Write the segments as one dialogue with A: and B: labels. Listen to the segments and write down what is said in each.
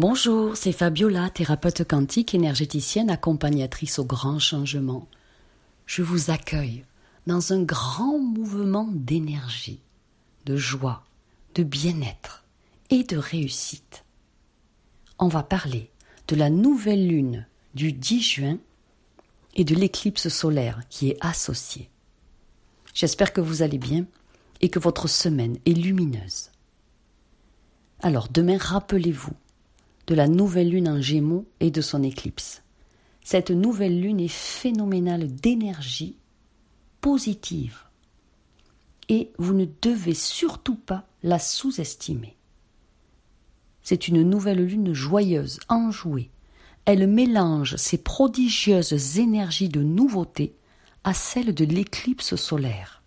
A: Bonjour, c'est Fabiola, thérapeute quantique, énergéticienne, accompagnatrice au grand changement. Je vous accueille dans un grand mouvement d'énergie, de joie, de bien-être et de réussite. On va parler de la nouvelle lune du 10 juin et de l'éclipse solaire qui est associée. J'espère que vous allez bien et que votre semaine est lumineuse. Alors demain, rappelez-vous de la nouvelle lune en gémeaux et de son éclipse. Cette nouvelle lune est phénoménale d'énergie positive et vous ne devez surtout pas la sous-estimer. C'est une nouvelle lune joyeuse, enjouée. Elle mélange ses prodigieuses énergies de nouveauté à celles de l'éclipse solaire.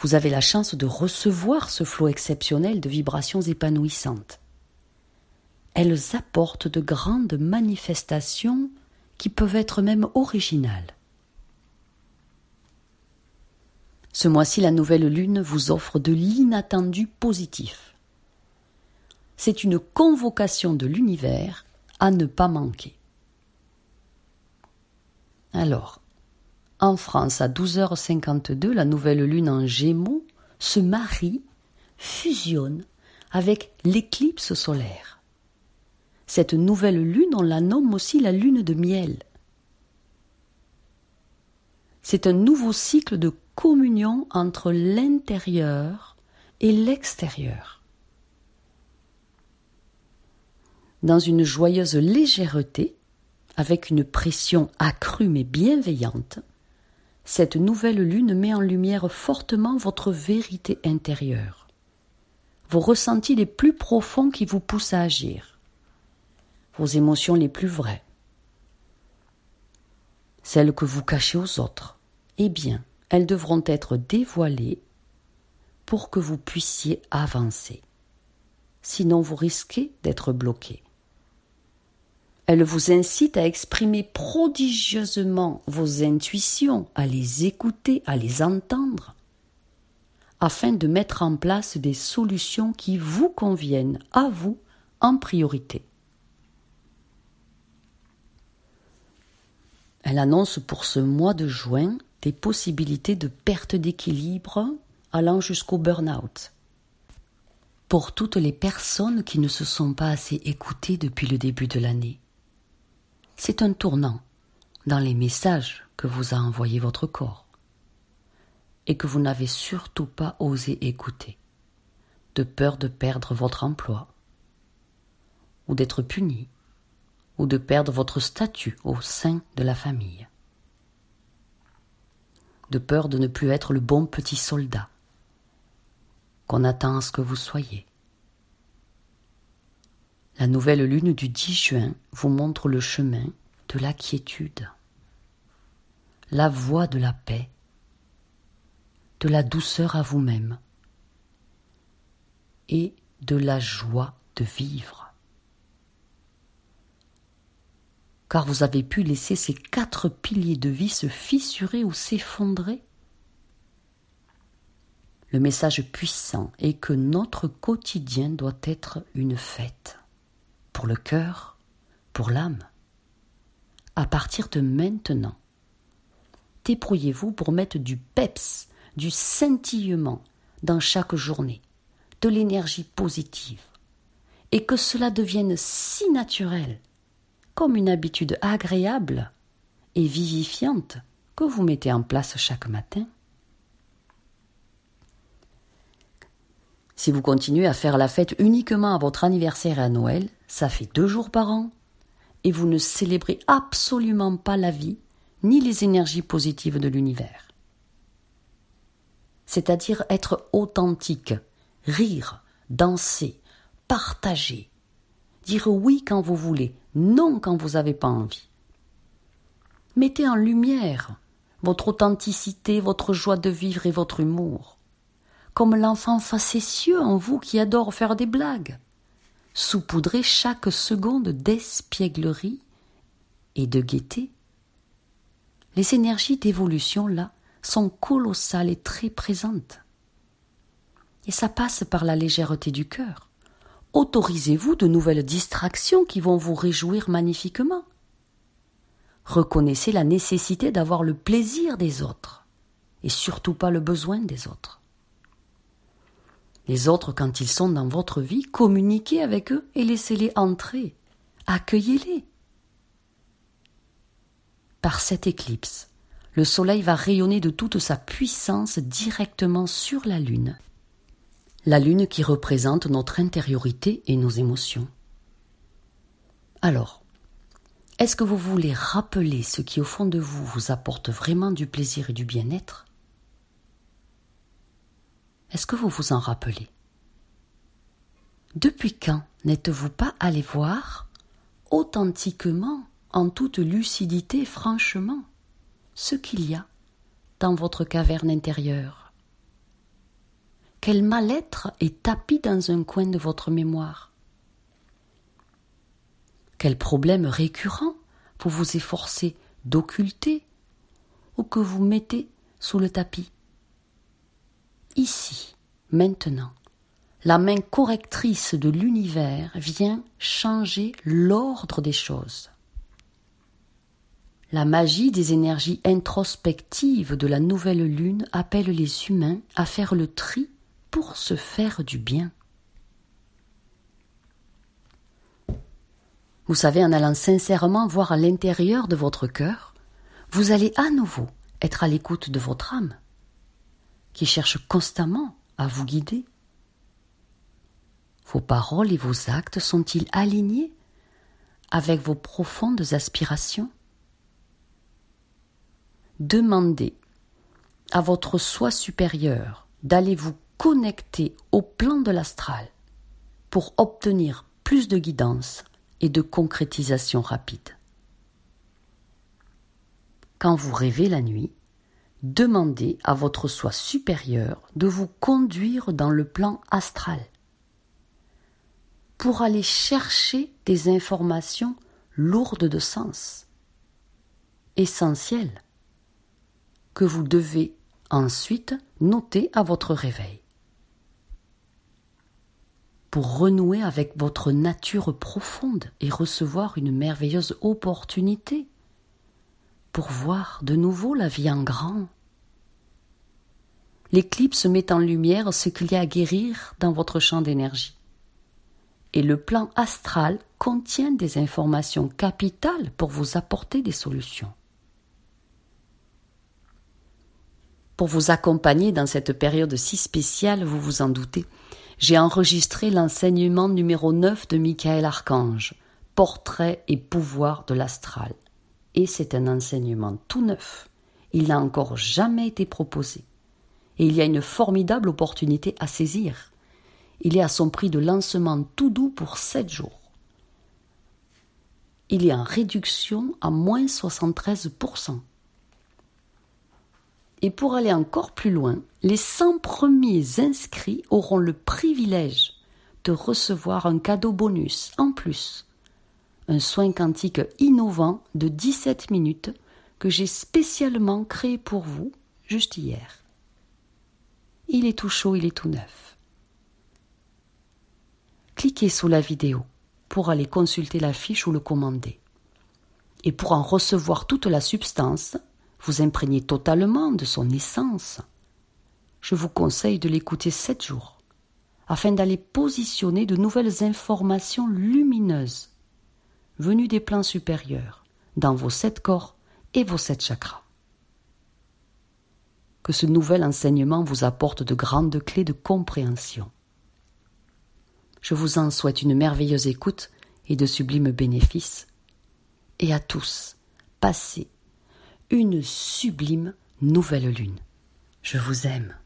A: Vous avez la chance de recevoir ce flot exceptionnel de vibrations épanouissantes. Elles apportent de grandes manifestations qui peuvent être même originales. Ce mois-ci, la nouvelle lune vous offre de l'inattendu positif. C'est une convocation de l'univers à ne pas manquer. Alors, en France, à 12h52, la nouvelle lune en gémeaux se marie, fusionne avec l'éclipse solaire. Cette nouvelle lune, on la nomme aussi la lune de miel. C'est un nouveau cycle de communion entre l'intérieur et l'extérieur. Dans une joyeuse légèreté, avec une pression accrue mais bienveillante, cette nouvelle lune met en lumière fortement votre vérité intérieure, vos ressentis les plus profonds qui vous poussent à agir, vos émotions les plus vraies, celles que vous cachez aux autres. Eh bien, elles devront être dévoilées pour que vous puissiez avancer. Sinon, vous risquez d'être bloqué. Elle vous incite à exprimer prodigieusement vos intuitions, à les écouter, à les entendre, afin de mettre en place des solutions qui vous conviennent à vous en priorité. Elle annonce pour ce mois de juin des possibilités de perte d'équilibre allant jusqu'au burn-out. Pour toutes les personnes qui ne se sont pas assez écoutées depuis le début de l'année. C'est un tournant dans les messages que vous a envoyés votre corps et que vous n'avez surtout pas osé écouter, de peur de perdre votre emploi, ou d'être puni, ou de perdre votre statut au sein de la famille. De peur de ne plus être le bon petit soldat. Qu'on attend à ce que vous soyez. La nouvelle lune du 10 juin vous montre le chemin de la quiétude, la voie de la paix, de la douceur à vous-même. Et de la joie de vivre. Car vous avez pu laisser ces quatre piliers de vie se fissurer ou s'effondrer. Le message puissant est que notre quotidien doit être une fête, pour le cœur, pour l'âme. À partir de maintenant, débrouillez-vous pour mettre du peps, du scintillement dans chaque journée, de l'énergie positive, et que cela devienne si naturel comme une habitude agréable et vivifiante que vous mettez en place chaque matin. Si vous continuez à faire la fête uniquement à votre anniversaire et à Noël, ça fait deux jours par an, et vous ne célébrez absolument pas la vie ni les énergies positives de l'univers. C'est-à-dire être authentique, rire, danser, partager, dire oui quand vous voulez, non quand vous n'avez pas envie. Mettez en lumière votre authenticité, votre joie de vivre et votre humour, comme l'enfant facétieux en vous qui adore faire des blagues. Saupoudrez chaque seconde d'espièglerie et de gaieté. Les énergies d'évolution, là, sont colossales et très présentes. Et ça passe par la légèreté du cœur. Autorisez-vous de nouvelles distractions qui vont vous réjouir magnifiquement. Reconnaissez la nécessité d'avoir le plaisir des autres et surtout pas le besoin des autres. Les autres, quand ils sont dans votre vie, communiquez avec eux et laissez-les entrer. Accueillez-les. Par cette éclipse, le Soleil va rayonner de toute sa puissance directement sur la Lune. La Lune qui représente notre intériorité et nos émotions. Alors, est-ce que vous voulez rappeler ce qui au fond de vous vous apporte vraiment du plaisir et du bien-être? Est-ce que vous vous en rappelez? Depuis quand n'êtes-vous pas allé voir authentiquement, en toute lucidité, franchement, ce qu'il y a dans votre caverne intérieure? Quel mal-être est tapis dans un coin de votre mémoire? Quel problème récurrent vous vous efforcez d'occulter ou que vous mettez sous le tapis? Ici, maintenant, la main correctrice de l'univers vient changer l'ordre des choses. La magie des énergies introspectives de la nouvelle lune appelle les humains à faire le tri pour se faire du bien. Vous savez, en allant sincèrement voir à l'intérieur de votre cœur, vous allez à nouveau être à l'écoute de votre âme, qui cherche constamment à vous guider. Vos paroles et vos actes sont-ils alignés avec vos profondes aspirations? Demandez à votre soi supérieur d'aller vous connecter au plan de l'astral pour obtenir plus de guidance et de concrétisation rapide. Quand vous rêvez la nuit, demandez à votre soi supérieur de vous conduire dans le plan astral pour aller chercher des informations lourdes de sens, essentielles, que vous devez ensuite noter à votre réveil pour renouer avec votre nature profonde et recevoir une merveilleuse opportunité pour voir de nouveau la vie en grand. L'éclipse met en lumière ce qu'il y a à guérir dans votre champ d'énergie. Et le plan astral contient des informations capitales pour vous apporter des solutions. Pour vous accompagner dans cette période si spéciale, vous vous en doutez, j'ai enregistré l'enseignement numéro 9 de Michael Archange, Portrait et pouvoir de l'astral. Et c'est un enseignement tout neuf. Il n'a encore jamais été proposé. Et il y a une formidable opportunité à saisir. Il est à son prix de lancement tout doux pour 7 jours. Il est en réduction à moins 73%. Et pour aller encore plus loin, les 100 premiers inscrits auront le privilège de recevoir un cadeau bonus en plus. Un soin quantique innovant de 17 minutes que j'ai spécialement créé pour vous juste hier. Il est tout chaud, il est tout neuf. Cliquez sous la vidéo pour aller consulter la fiche ou le commander. Et pour en recevoir toute la substance, vous imprégnez totalement de son essence. Je vous conseille de l'écouter sept jours, afin d'aller positionner de nouvelles informations lumineuses, venues des plans supérieurs, dans vos sept corps et vos sept chakras. Que ce nouvel enseignement vous apporte de grandes clés de compréhension. Je vous en souhaite une merveilleuse écoute et de sublimes bénéfices. Et à tous, passez une sublime nouvelle lune. Je vous aime.